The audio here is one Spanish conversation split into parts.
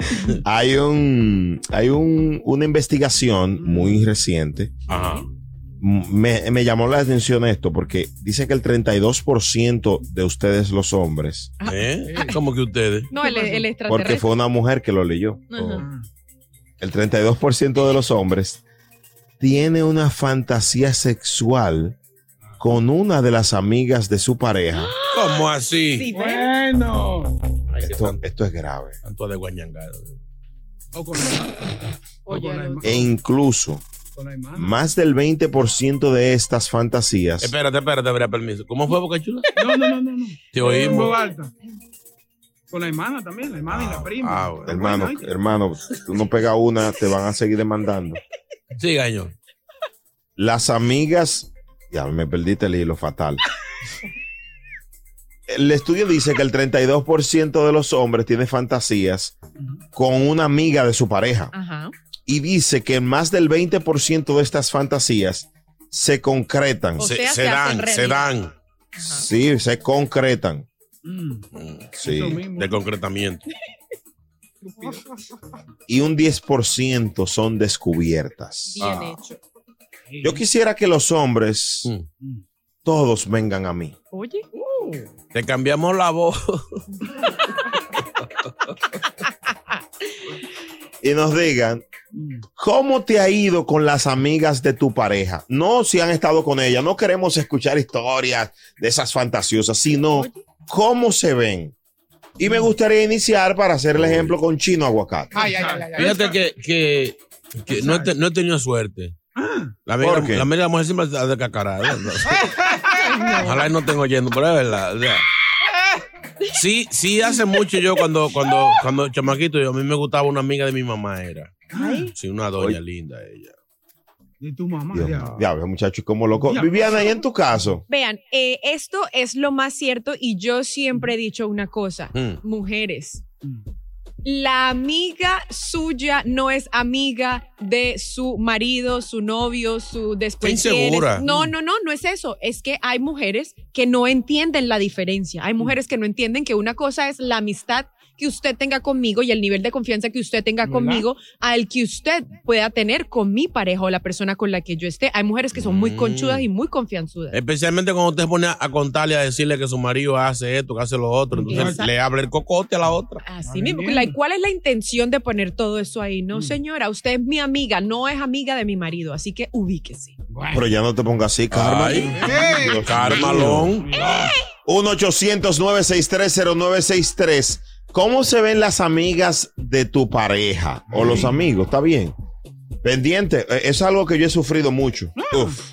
hay un, hay un, una investigación muy reciente. Ajá. Me, me llamó la atención esto porque dice que el 32% de ustedes los hombres, ¿Eh? ¿Cómo que ustedes? No, el, el extraterrestre. porque fue una mujer que lo leyó, Ajá. el 32% de los hombres tiene una fantasía sexual con una de las amigas de su pareja. ¿Cómo así? Bueno. Esto, es grave. tanto de guañangado. O con la, o Oye, con la, lo- E incluso más del 20% de estas fantasías Espérate, espérate, habría permiso. ¿Cómo fue, Boca Chula? No, no, no, no. no. Te oímos. alta. Con la hermana también, la hermana y la prima. Ah, bueno. Hermano, hermano, tú no pegas una, te van a seguir demandando. Sí, gaño. Las amigas, ya me perdiste el hilo fatal. El estudio dice que el 32% de los hombres tiene fantasías con una amiga de su pareja. Ajá. Y dice que más del 20% de estas fantasías se concretan. O Se, sea, se dan, se dan. Sí, se concretan. Mm, Sí. De concretamiento. Y un 10% son descubiertas. Bien Ah. hecho. Yo quisiera que los hombres Mm. todos vengan a mí. Oye, Te cambiamos la voz. y nos digan cómo te ha ido con las amigas de tu pareja. No si han estado con ella, no queremos escuchar historias de esas fantasiosas, sino cómo se ven. Y me gustaría iniciar para hacer el ejemplo con Chino Aguacate. Ay, ay, ay, ay, ay. Fíjate que, que, que no, he te- no he tenido suerte. La amiga, ¿Por qué? la amiga de la mujer siempre está de cacarada. Ojalá y no estén oyendo, pero es verdad. o sea. Sí, sí, hace mucho yo cuando, cuando, cuando chamaquito, yo, a mí me gustaba una amiga de mi mamá, era. Sí, una doña Oye. linda ella. De tu mamá. Dios ya. diablo, muchacho, como loco. Ya. Viviana, ¿y en tu caso? vean, eh, esto es lo más cierto y yo siempre he dicho una cosa. Mm. Mujeres, Mm. La amiga suya no es amiga de su marido, su novio, su después. Insegura. No, no, no, no es eso. Es que hay mujeres que no entienden la diferencia. Hay mujeres que no entienden que una cosa es la amistad que usted tenga conmigo y el nivel de confianza que usted tenga ¿Verdad? conmigo al que usted pueda tener con mi pareja o la persona con la que yo esté. Hay mujeres que son muy Mm. conchudas y muy confianzudas. Especialmente cuando usted se pone a, a contarle, a decirle que su marido hace esto, que hace lo otro. Entonces Exacto. le habla el cocote a la otra. Así mismo. ¿Cuál es la intención de poner todo eso ahí? No, Mm. señora, usted es mi amiga, no es amiga de mi marido, así que ubíquese. Bueno. Pero ya no te pongas así, Carmen. Ay, Dios Carmalón. mío. 1-800-963-0963. ¿Cómo se ven las amigas de tu pareja o los amigos? ¿Está bien? Pendiente. Eh, Es algo que yo he sufrido mucho. Uf.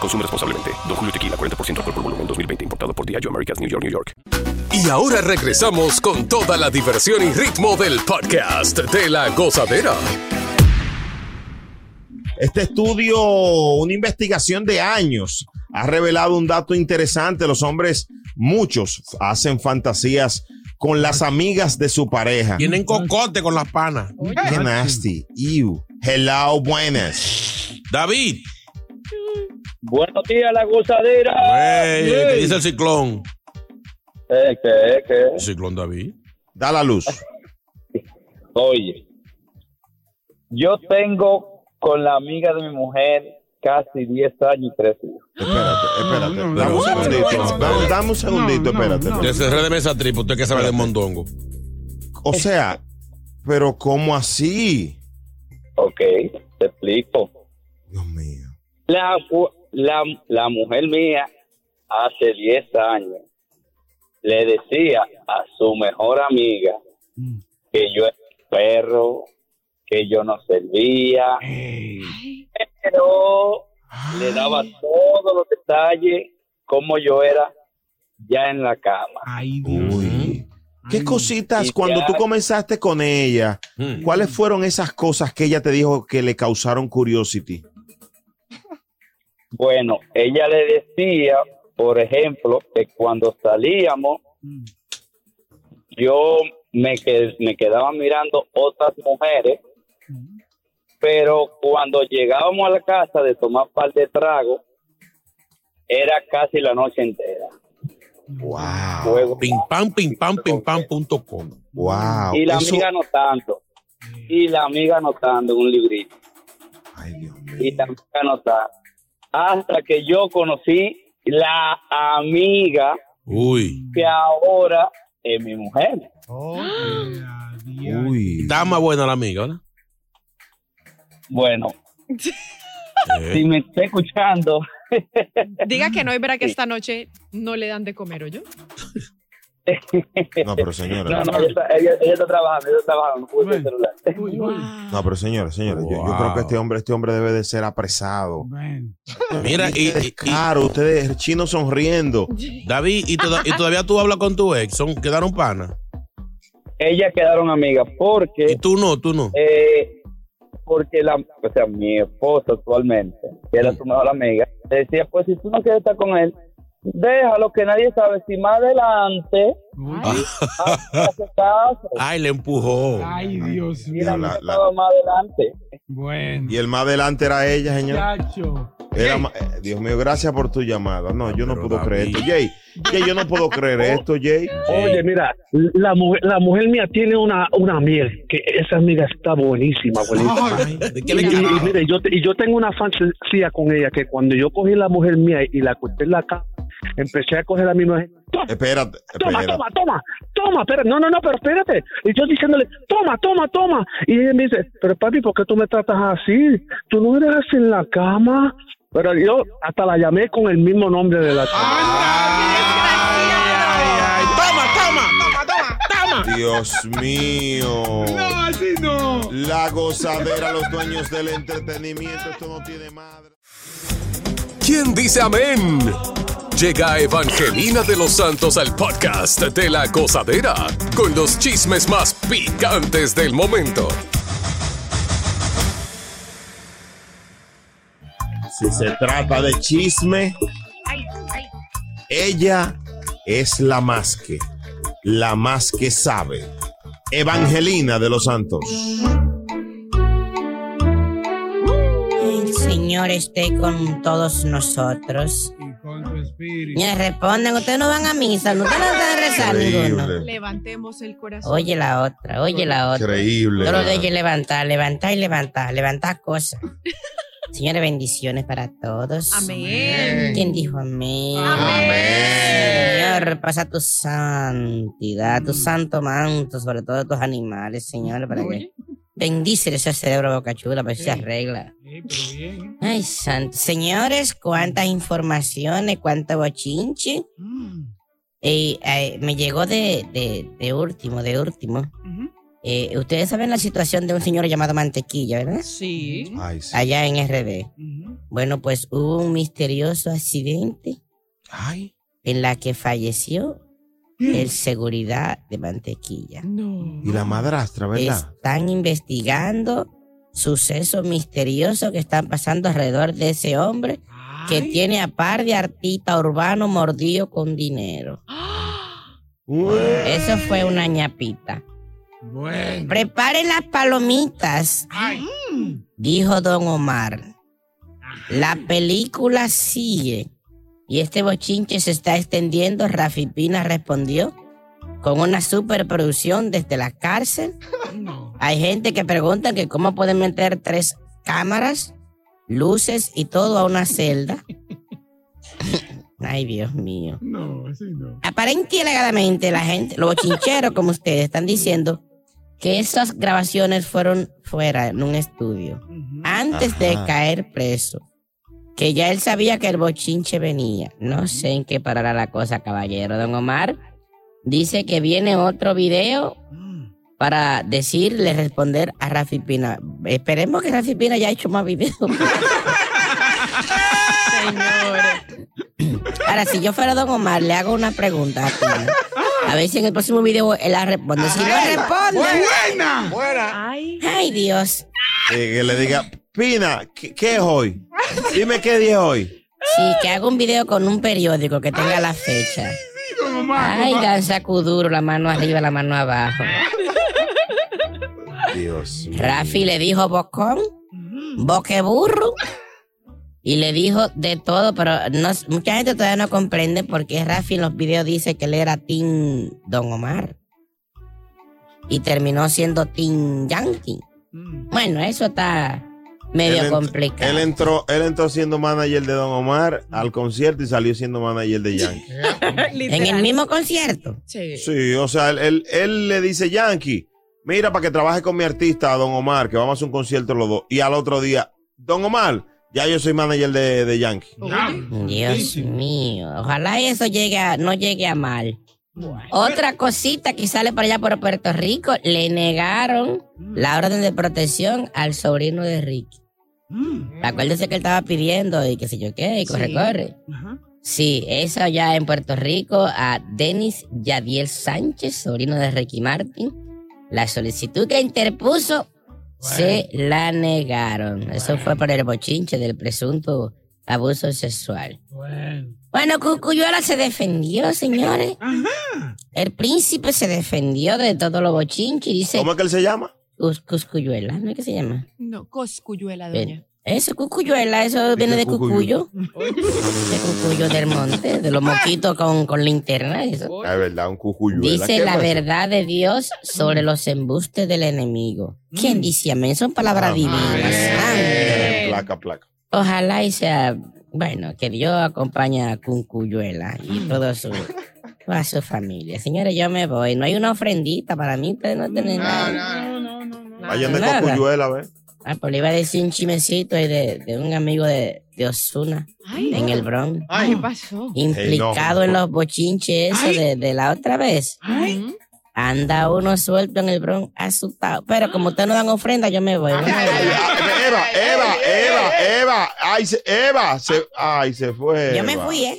Consume responsablemente. Don Julio Tequila, 40% alcohol por volumen, 2020. Importado por Diageo Americas, New York, New York. Y ahora regresamos con toda la diversión y ritmo del podcast de la gozadera. Este estudio, una investigación de años, ha revelado un dato interesante. Los hombres, muchos, hacen fantasías con las amigas de su pareja. Tienen cocote con las panas. Qué nasty. Ew. Hello, buenas. David. Buenos días, la gozadera. Güey, ¿qué dice el ciclón? Eh, ¿Qué, qué? El ciclón David. Da la luz. Oye, yo tengo con la amiga de mi mujer casi 10 años y 3 hijos. Espérate, espérate. No, no, dame un segundito. dame, dame un segundito, espérate. no. Cerré de mesa triple, usted que sabe de mondongo. O sea, pero ¿cómo así? Ok, te explico. Dios mío. La, la, la mujer mía hace 10 años le decía a su mejor amiga que yo era un perro, que yo no servía, pero le daba todos los detalles como yo era ya en la cama. Ay, Dios. Uy. ¿Qué cositas cuando ya- tú comenzaste con ella? Mm. ¿Cuáles fueron esas cosas que ella te dijo que le causaron curiosity? Bueno, ella le decía, por ejemplo, que cuando salíamos, yo me, que- me quedaba mirando otras mujeres, pero cuando llegábamos a la casa de tomar par de trago, era casi la noche entera. Wow. Juego. Pim pam, pim pam, pim pam punto com. Wow. Y la Eso- amiga anotando. Y la amiga anotando en un librito. Ay, Dios mío. Y la amiga anotando. Hasta que yo conocí la amiga Uy. que ahora es mi mujer. Uy. Está más buena la amiga, ¿verdad? Bueno, Eh. si me está escuchando, Diga que no es verdad que esta noche no le dan de comer, ¿o yo? No, pero señora. no, no, ella está, ella, ella está trabajando, ella está trabajando, no puede Bueno. celular. Uy, uy. No, pero señora, señora, yo, yo Wow. creo que este hombre, este hombre debe de ser apresado. Bueno. Mira, y, y- y- Claro, ustedes chinos sonriendo. David, y, toda- y todavía tú hablas con tu ex, son, quedaron panas. Ellas quedaron amigas porque, Y tú no, tú no. eh, porque la, o sea, mi esposa actualmente, que era su mejor amiga, le decía, pues si tú no quieres estar con él, déjalo que nadie sabe si más adelante hace caso. Ay, le empujó. Ay, Dios Y mío. la más adelante. Bueno. Y el más adelante era ella, señor. Era ma- eh, Dios mío, gracias por tu llamada. No, yo no puedo creer esto. Jay, Jay, yo no puedo creer esto, Jay. Oye, mira, la mujer, la mujer mía tiene una, una amiga, que esa amiga está buenísima, buenísima. Ay, ¿De qué Y, le y- mire, yo, te- y yo tengo una fantasía con ella, que cuando yo cogí la mujer mía y la acosté en la cama, empecé a coger a mi mujer, toma, Espérate, toma, espérate. toma, toma, toma, espérate, no, no, no, pero espérate. Y yo diciéndole, toma, toma, toma. Y ella me dice, pero papi, ¿por qué tú me tratas así? Tú no eres así en la cama. Pero yo hasta la llamé con el mismo nombre de la chama. Toma, toma, toma, toma. Dios mío. No, así no. La gozadera, los dueños del entretenimiento. Esto no tiene madre. ¿Quién dice amén? Llega Evangelina de los Santos al podcast de la gozadera con los chismes más picantes del momento. Si se trata de chisme, ella es la más que, la más que sabe. Evangelina de los Santos. Señor esté con todos nosotros. Con tu espíritu. Me responden, ustedes no van a misa, no ustedes no van a rezar ninguno. Levantemos el corazón. Oye la otra, oye la otra. Increíble. Todo lo es levantar, levantar y levantar, levantar cosas. Señores, bendiciones para todos. Amén. ¿Quién dijo amén? Amén. Señor, pasa tu santidad, tu santo manto sobre todos tus animales, Señor, para que bendice ese cerebro bocachula para que se arregla. Sí, pero bien. Ay, santo. Señores, cuántas informaciones, cuánto bochinche. Mm. Eh, eh, me llegó de, de, de último, de último. Eh, ustedes saben la situación de un señor llamado Mantequilla, ¿verdad? Sí. Ay, sí. Allá en RD. Ujú. Bueno, pues hubo un misterioso accidente Ay. en la que falleció el seguridad de Mantequilla. No. Y la madrastra, ¿verdad? Están investigando sucesos misteriosos que están pasando alrededor de ese hombre que tiene a par de artista urbano mordido con dinero. Eso fue una ñapita. Bueno. Preparen las palomitas, Ay. dijo don Omar. La película sigue y este bochinche se está extendiendo. Rafi Pina respondió con una superproducción desde la cárcel. Hay gente que pregunta que cómo pueden meter tres cámaras, luces y todo a una celda. Ay, Dios mío. No, sí, no. Aparentemente y alegadamente la gente, los bochincheros como ustedes, están diciendo que esas grabaciones fueron fuera en un estudio antes de caer preso. Que ya él sabía que el bochinche venía. No sé en qué parará la cosa, caballero. Don Omar dice que viene otro video para decirle, responder a Rafi Pina. Esperemos que Rafi Pina haya hecho más videos. Ahora, si yo fuera Don Omar, le hago una pregunta a Pina. A ver si en el próximo video él la responde. Si no responde, ¡Buena! Ay. ay Dios. Eh, que le diga, Pina, ¿qué, qué es hoy? Dime qué día es hoy. Sí, que haga un video con un periódico que tenga la fecha. Sí. Ay, danza cuduro, la mano arriba, la mano abajo. Dios mío. Rafi le dijo bocón, boqueburro. Y le dijo de todo, pero no, mucha gente todavía no comprende por qué Rafi en los videos dice que él era Team Don Omar. Y terminó siendo Team Yankee. Mm. Bueno, eso está medio Él complicado. Él entró, él entró siendo manager de Don Omar al concierto y salió siendo manager de Yankee. en el mismo concierto. Sí. Sí, o sea, él, él- él le dice, Yankee, mira para que trabaje con mi artista, Don Omar, que vamos a hacer un concierto los dos. Y al otro día, Don Omar, ya yo soy manager de, de Yankee. Dios mío, ojalá eso llegue a, no llegue a mal. Otra cosita que sale para allá por Puerto Rico, le negaron la orden de protección al sobrino de Ricky. Mm. Acuérdese que él estaba pidiendo y qué sé yo qué, y corre, Sí. corre. Ajá. Sí, eso ya en Puerto Rico a Denis Yadiel Sánchez, sobrino de Ricky Martin. La solicitud que interpuso se la negaron. Eso fue por el bochinche del presunto abuso sexual. Bueno. Bueno, Cucuyuela se defendió, señores. Ajá. El príncipe se defendió de todo lo bochinche y dice ¿Cómo es que él se llama? Cus- Cuscuyuela, ¿no es que se llama? No, coscuyuela, doña. Eso, Cucuyuela, eso viene de Cucuyo. De Cucuyo del monte, de los moquitos con, con linterna. Eso. Ah, Es verdad, un cujuyuela. Dice ¿Qué la verdad de Dios sobre los embustes del enemigo. ¿Quién dice amén? Son palabras divinas. Amén. Placa, placa. Ojalá y sea, bueno, que Dios acompañe a Cuncuyuela y todo su, toda su familia. Señores, yo me voy. No hay una ofrendita para mí, ustedes no tienen nada. No, no, no, no. Vayan de cocuyuela, ¿ves? Ah, pues le iba a decir un chimecito ahí de, de un amigo de, de Osuna Ay, en el Bronx. ¿qué pasó? Implicado en los bochinches eso de, de la otra vez. Ujú. Anda uno suelto en el Bronx asustado. Pero como ustedes no dan ofrenda, yo me voy. ¿no? Ah, Eva, Eva, Eva, Eva, ay, se, Eva, se, ay, se fue. Yo me Eva. fui, ¿eh?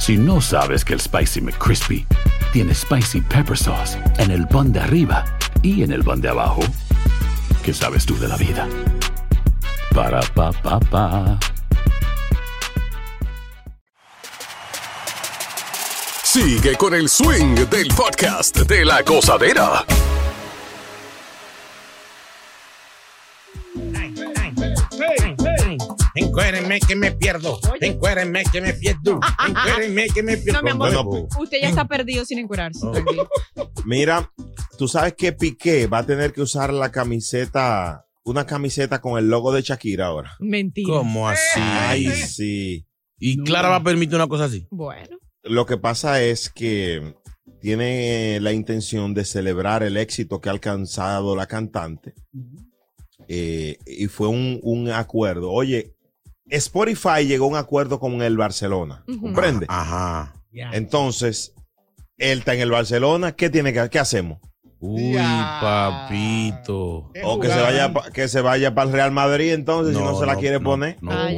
Si no sabes que el Spicy McCrispy tiene Spicy Pepper Sauce en el pan de arriba y en el pan de abajo, ¿qué sabes tú de la vida? Para, pa, pa, pa. Sigue con el swing del podcast de la gozadera. Encuérenme que me pierdo. Encuérenme que me pierdo. Encuérenme que me pierdo. No, mi amor, Bueno, usted ya está perdido sin encurarse. Oh. tranquilo. Mira, tú sabes que Piqué va a tener que usar la camiseta, una camiseta con el logo de Shakira ahora. Mentira. ¿Cómo así? Ay, sí. ¿Y Clara va a permitir una cosa así? Bueno. Lo que pasa es que tiene la intención de celebrar el éxito que ha alcanzado la cantante. Eh, y fue un, un acuerdo. Oye, Spotify llegó a un acuerdo con el Barcelona. Ujú. ¿Comprende? Ajá. Entonces, él está en el Barcelona. ¿Qué tiene que ¿Qué hacemos? Uy, papito. O que se vaya que se vaya para el Real Madrid entonces si No, no se la quiere no, poner. no. Así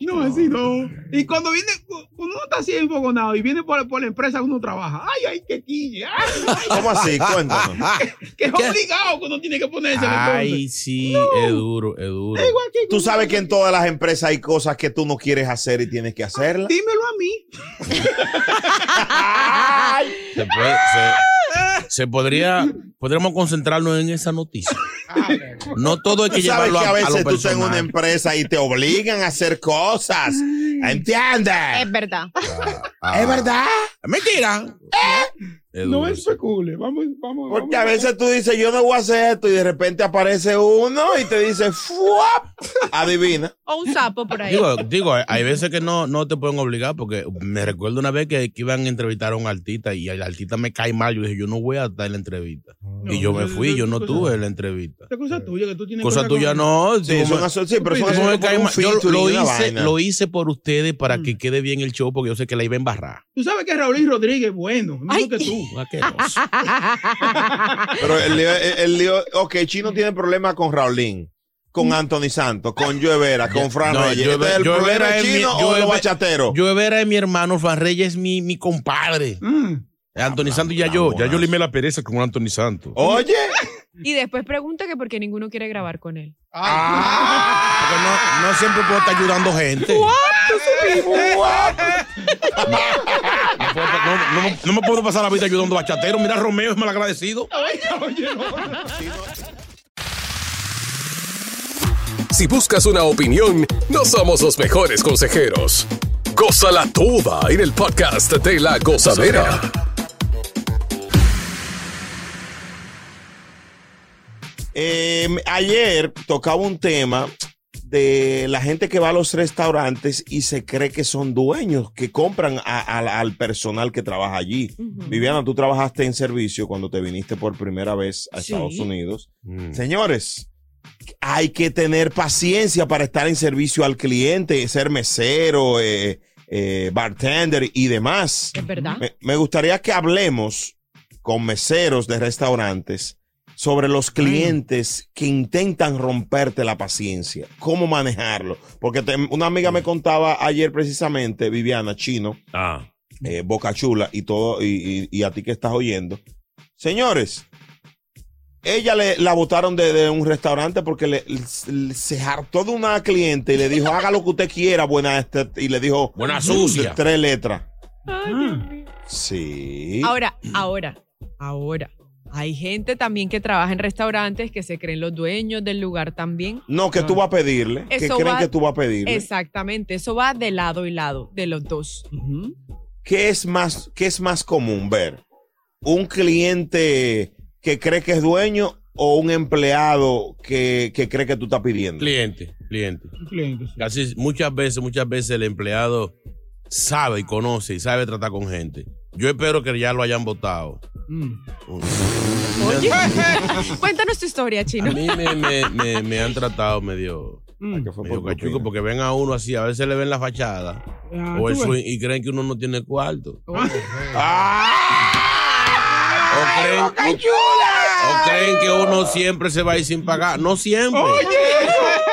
no. No, así no. Y cuando viene, cuando uno está así enfogonado y viene por, por la empresa que uno trabaja, ay, ay, qué quille. Ay, ay, ¿Cómo así? Cuéntanos. que es obligado que uno tiene que ponerse Ay, sí, es duro, es duro. Igual que Tú sabes que en todas las empresas hay cosas que tú no quieres hacer y tienes que hacerlas. Dímelo a mí. Se, puede- se- se podría, podríamos concentrarnos en esa noticia. No todo hay que llevarlo que a, a a veces lo tú estás en una empresa y te obligan a hacer cosas. ¿Entiendes? Es verdad. Ah, ¿Es verdad? Mentira. Es No especule. Vamos, vamos. Porque vamos. a veces tú dices, yo no voy a hacer esto y de repente aparece uno y te dice, ¡fuap! Adivina. O un sapo por ahí. Digo, digo, hay- veces que no, no te pueden obligar porque me recuerdo una vez que, que iban a entrevistar a un artista y el artista me cae mal. Yo dije, yo no voy a estar en la entrevista. Y yo me fui, yo no tuve la entrevista. Cosa tuya que tú tienes Cosa tuya con- no. Sí, son pero son como. Yo lo una hice, vaina. lo hice por ustedes para que quede bien el show porque yo sé que la iba a embarrar. Tú sabes que Raúl Rodríguez es bueno, mejor que tú. Asqueroso. Pero el lío, el, el lío- ok, Chino tiene problemas con Raulín, con Anthony Santos, con Joe Vera, con Fran No, Reyes. Joe ¿Este es el Joe problema es mi- Chino o Joe de los Vera- bachateros? Yo Vera es mi hermano, Fran Reyes es mi, mi compadre. Mm. Anthony Santos ya yo, ya yo limé la pereza con Anthony Santos. Oye, Y después pregunta que por qué ninguno quiere grabar con él. Porque no, no siempre puedo estar ayudando gente. No, no- no me- no me puedo pasar la vida ayudando bachateros. Mira, Romeo es malagradecido. Ay, oye, no. Si buscas una opinión, no somos los mejores consejeros. Gózala toda en el podcast de la gozadera. Eh, ayer tocaba un tema de la gente que va a los restaurantes y se cree que son dueños, que compran a- a- al personal que trabaja allí. Viviana, tú trabajaste en servicio cuando te viniste por primera vez a Sí. Estados Unidos. Señores, hay que tener paciencia para estar en servicio al cliente, ser mesero, eh, eh, bartender y demás. Es verdad. Me, me gustaría que hablemos con meseros de restaurantes sobre los clientes que intentan romperte la paciencia, cómo manejarlo. Porque te- una amiga me contaba ayer precisamente, Viviana Chino, Ah. eh, Boca Chula y todo, y, y- y a ti que estás oyendo. Señores, ella le, la botaron de, de un restaurante porque le, le- se hartó de una cliente y le dijo, haga lo que usted quiera, buena este, y le dijo, Buena sucia. Tres letras. Ay. Sí. Ahora, ahora, ahora. Hay gente también que trabaja en restaurantes que se creen los dueños del lugar también. No, que tú vas a pedirle. que creen va- que tú vas a pedirle. Exactamente, eso va de lado y lado, de los dos. ¿Qué es más, qué es más común ver? ¿Un cliente que cree que es dueño o un empleado que, que cree que tú estás pidiendo? Cliente, cliente. Cliente, sí. Casi muchas veces, muchas veces el empleado sabe y conoce y sabe tratar con gente. Yo espero que ya lo hayan votado. Mm. Oye, cuéntanos tu historia, A chino. mí me, me- me- me han tratado medio, Mm. medio cachuco porque ven a uno así, a veces le ven la fachada Ah, o el swing y creen que uno no tiene cuarto. Ah. O creen, o creen que uno siempre se va a ir sin pagar. No siempre.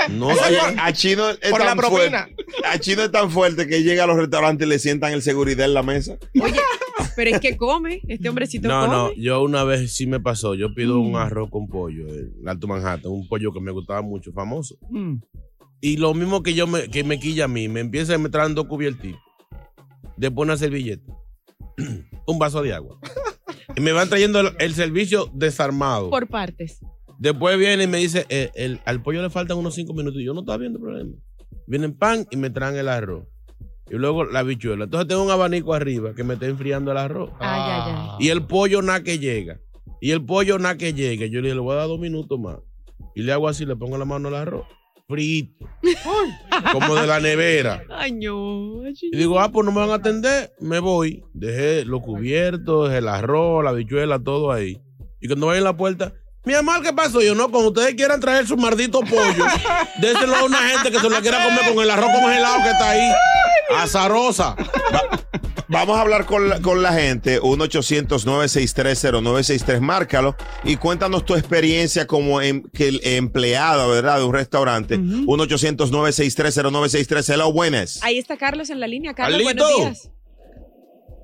No Oye, siempre. a Chino es Por la tan fuerte. A Chino es tan fuerte que llega a los restaurantes y le sientan el seguridad en la mesa. Oye, pero es que come, este hombrecito No, come. no, yo una vez sí me pasó. Yo pido Mm. un arroz con pollo en Alto Manhattan, un pollo que me gustaba mucho, famoso. Mm. Y lo mismo que yo me, que me quilla a mí, me empieza a me traen dos cubiertitos. Después una servilleta. un vaso de agua. Y me van trayendo el, el servicio desarmado. Por partes. Después viene y me dice, eh, el, al pollo le faltan unos cinco minutos. Y yo no estaba viendo problema. Vienen pan y me traen el arroz. Y luego la bichuela. Entonces tengo un abanico arriba que me está enfriando el arroz. Ay, ay, ay. Y el pollo nada que llega. Y el pollo nada que llega. Yo le dije, le voy a dar dos minutos más. Y le hago así, le pongo la mano al arroz. Frito. como de la nevera. Ay, no. Y digo, ah, pues no me van a atender. Me voy. Dejé los cubiertos, el arroz, la bichuela, todo ahí. Y cuando vayan a la puerta, mi amor, ¿qué pasó? Yo no, cuando ustedes quieran traer su maldito pollo, déselo a una gente que se lo quiera comer con el arroz congelado que está ahí. Azarosa. Vamos a hablar con la, con la gente. 1-800-963-0963. Márcalo y cuéntanos tu experiencia como em- empleado, ¿verdad? De un restaurante. 1-800-963-0963. Hello, buenas. Ahí está Carlos en la línea. Carlos, Carlito. buenos días.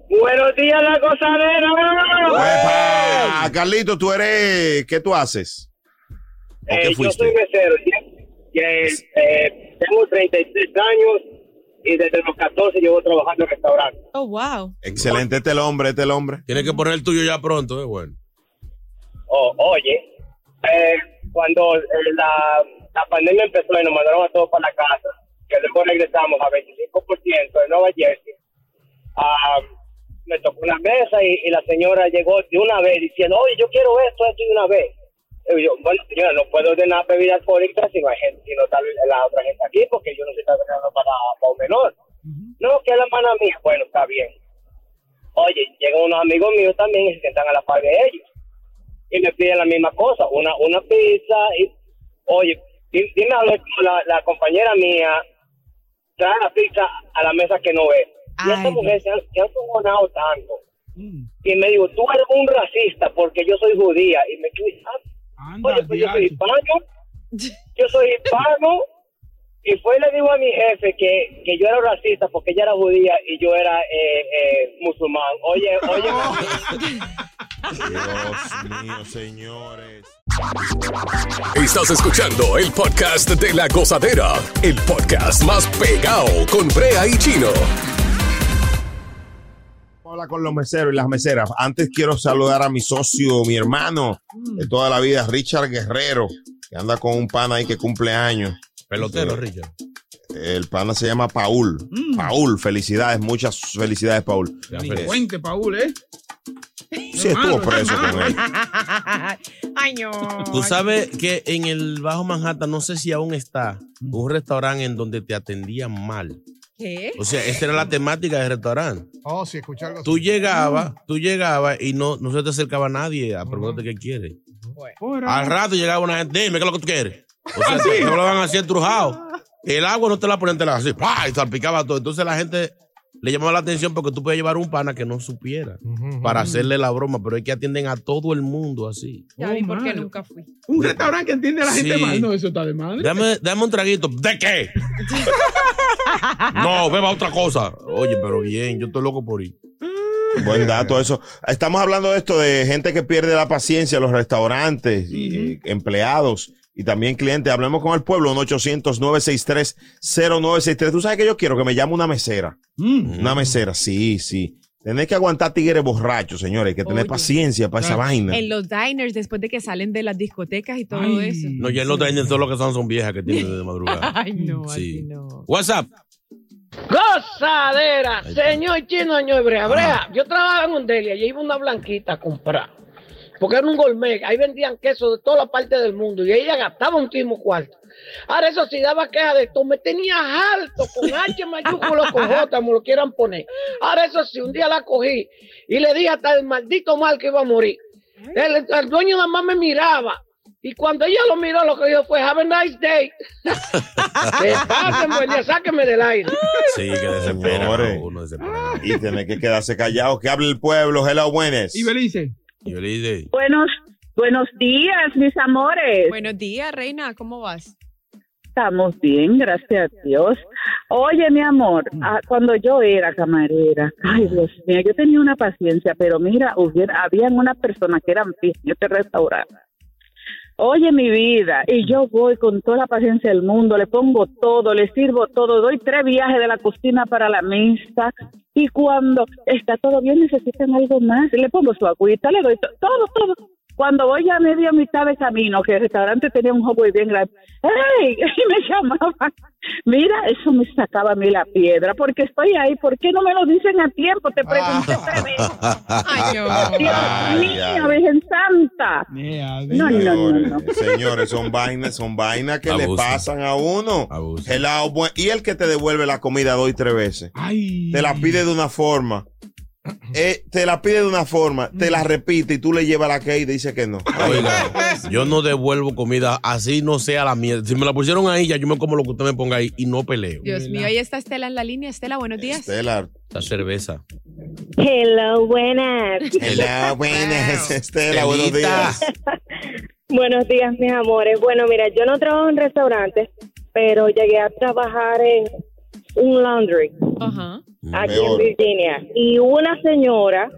Buenos días, la gozadera. Uepa. Carlito, tú eres. ¿Qué tú haces? ¿O qué Eh, yo soy mesero. eh, eh, tengo 33 años y desde los 14 llevo trabajando en restaurantes. Oh, wow. Excelente, este el hombre, este el hombre. Tienes que poner el tuyo ya pronto, es bueno. Oh, oye, eh, cuando eh, la, la pandemia empezó y nos mandaron a todos para la casa, que luego regresamos a 25% de Nueva Jersey, ah, me tocó una mesa y, y la señora llegó de una vez diciendo, oye, yo quiero esto, esto de una vez. Y yo, bueno, señora, no puedo ordenar bebidas alcohólicas si no hay gente, si no está la otra gente aquí, porque yo no estoy trabajando para, para un menor. No, que es la hermana mía. Bueno, está bien. Oye, llegan unos amigos míos también y se sientan a la par de ellos y me piden la misma cosa, una una pizza y oye, di- dime a la, la compañera mía trae la pizza a la mesa que no ve. Y esta Ay, mujer se han, se cojonado tanto. Y me dijo, tú eres un racista porque yo soy judía. Y me quedé, ah, Anda, oye, pues yo soy hispano. Yo soy hispano. Y fue y le digo a mi jefe que, que yo era racista porque ella era judía y yo era eh, eh, musulmán. Oye, oye. Dios mío, señores. Estás escuchando el podcast de la gozadera, el podcast más pegado con Brea y Chino. Hablar con los meseros y las meseras. Antes quiero saludar a mi socio, mi hermano de toda la vida, Richard Guerrero, que anda con un pana ahí que cumple años. Pelotero, Richard. El pana se llama Paul. Paul, felicidades, muchas felicidades, Paul. Ya, Ni feliz. cuente, Paul, ¿eh? Sí, estuvo preso con él. Ay, no. Tú sabes que en el Bajo Manhattan, no sé si aún está, un restaurante en donde te atendían mal. ¿Qué? O sea, esta era la temática del restaurante. Oh, sí, escuché algo Tú así. llegabas, tú llegabas y no, no se te acercaba nadie a preguntarte qué quieres. Al rato llegaba una gente, dime qué es lo que tú quieres. O sea, te hablaban así entrujado. El agua no te la ponían, te la así, ¡pah! y salpicaba todo. Entonces la gente le llamaba la atención porque tú puedes llevar un pana que no supiera para hacerle la broma, pero es que atienden a todo el mundo así. Ya vi Oh, por qué nunca fui. Un restaurante que entiende a la gente mal. No, eso está de madre. Dame, dame un traguito. ¿De qué? no, beba otra cosa. Oye, pero bien, yo estoy loco por ir. Buen dato eso. Estamos hablando de esto de gente que pierde la paciencia en los restaurantes, y, eh, empleados y también clientes. Hablemos con el pueblo, 1-800-963-0963. Tú sabes que yo quiero que me llame una mesera. Mm. Una mesera, sí, sí. Tenés que aguantar tigres borrachos, señores. Hay que tener Oye. paciencia para esa vaina. En los diners, después de que salen de las discotecas y todo Ay. eso. No, ya no traen todo lo que son, son viejas que tienen de madrugada. Ay, no, Sí. así no. WhatsApp. Gozadera, señor chino, señor Brea. Brea, yo trabajaba en un deli, allí iba una blanquita a comprar. Porque era un gourmet, ahí vendían queso de toda la parte del mundo y ella gastaba un timo cuarto. Ahora eso sí daba queja de esto, me tenía alto con H mayúsculo con J, me lo quieran poner. Ahora eso sí, un día la cogí y le dije hasta el maldito mal que iba a morir. El, el dueño nada más me miraba. Y cuando ella lo miró, lo que dijo fue, have a nice day. Que pasen, buen día, sáquenme del aire. Sí, que desespera. Uno desespera. Y tiene que quedarse callado. Que hable el pueblo. Hello, buenas. Y Belice. Y yo le dije, Buenos, buenos días, mis amores. Buenos días, reina, ¿cómo vas? Estamos bien, gracias a Dios. Oye, mi amor, ah, cuando yo era camarera, ay Dios mío, yo tenía una paciencia, pero mira, hubiera, habían unas personas que eran en este restaurante. Oye, mi vida, y yo voy con toda la paciencia del mundo, le pongo todo, le sirvo todo, doy tres viajes de la cocina para la mesa, y cuando está todo bien, necesitan algo más, le pongo su agüita, le doy to- todo, todo. Cuando voy a media mitad de camino, que el restaurante tenía un hallway bien grande, ¡ay! Y me llamaban. Mira, eso me sacaba a mí la piedra, porque estoy ahí, ¿por qué no me lo dicen a tiempo? Te pregunté tres veces. Ay. Dios Ay, mío, ay. Virgen Santa. No, no, no, no. Señores, son vainas, son vainas que le pasan a uno. Abuso. Buen- y el que te devuelve la comida dos y tres veces. Te la pide de una forma. Eh, te la pide de una forma, te la repite y tú le llevas la que y dice que no. Oiga, yo no devuelvo comida así no sea la mierda. Si me la pusieron ahí, ya yo me como lo que usted me ponga ahí y no peleo. Dios mío, ahí está Estela en la línea. Estela, buenos días. Estela. La cerveza. Hello, buenas. Hello, buenas, Estela, buenos días. Buenos días, mis amores. Bueno, mira, yo no trabajo en restaurantes, pero llegué a trabajar en un laundry Ajá. aquí Peor. en Virginia. Y una señora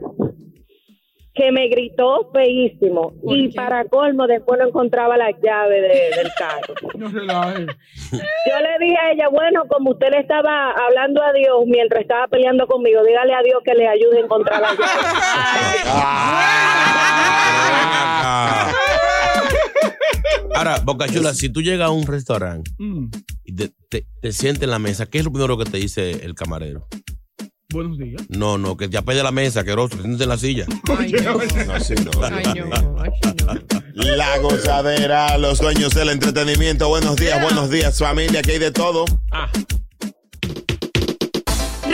que me gritó feísimo y para colmo después no encontraba la llave de- del carro. No. Yo le dije a ella, bueno, como usted le estaba hablando a Dios mientras estaba peleando conmigo, dígale a Dios que le ayude a encontrar la llave. Ahora, Boca Chula, si tú llegas a un restaurante Mm. y te, te, te sientes en la mesa, ¿qué es lo primero que te dice el camarero? Buenos días. No, no, que ya pide la mesa, que rostro, siéntate en la silla. No, sí, no. La gozadera, los dueños del entretenimiento. Buenos días, buenos días, familia, que hay de todo.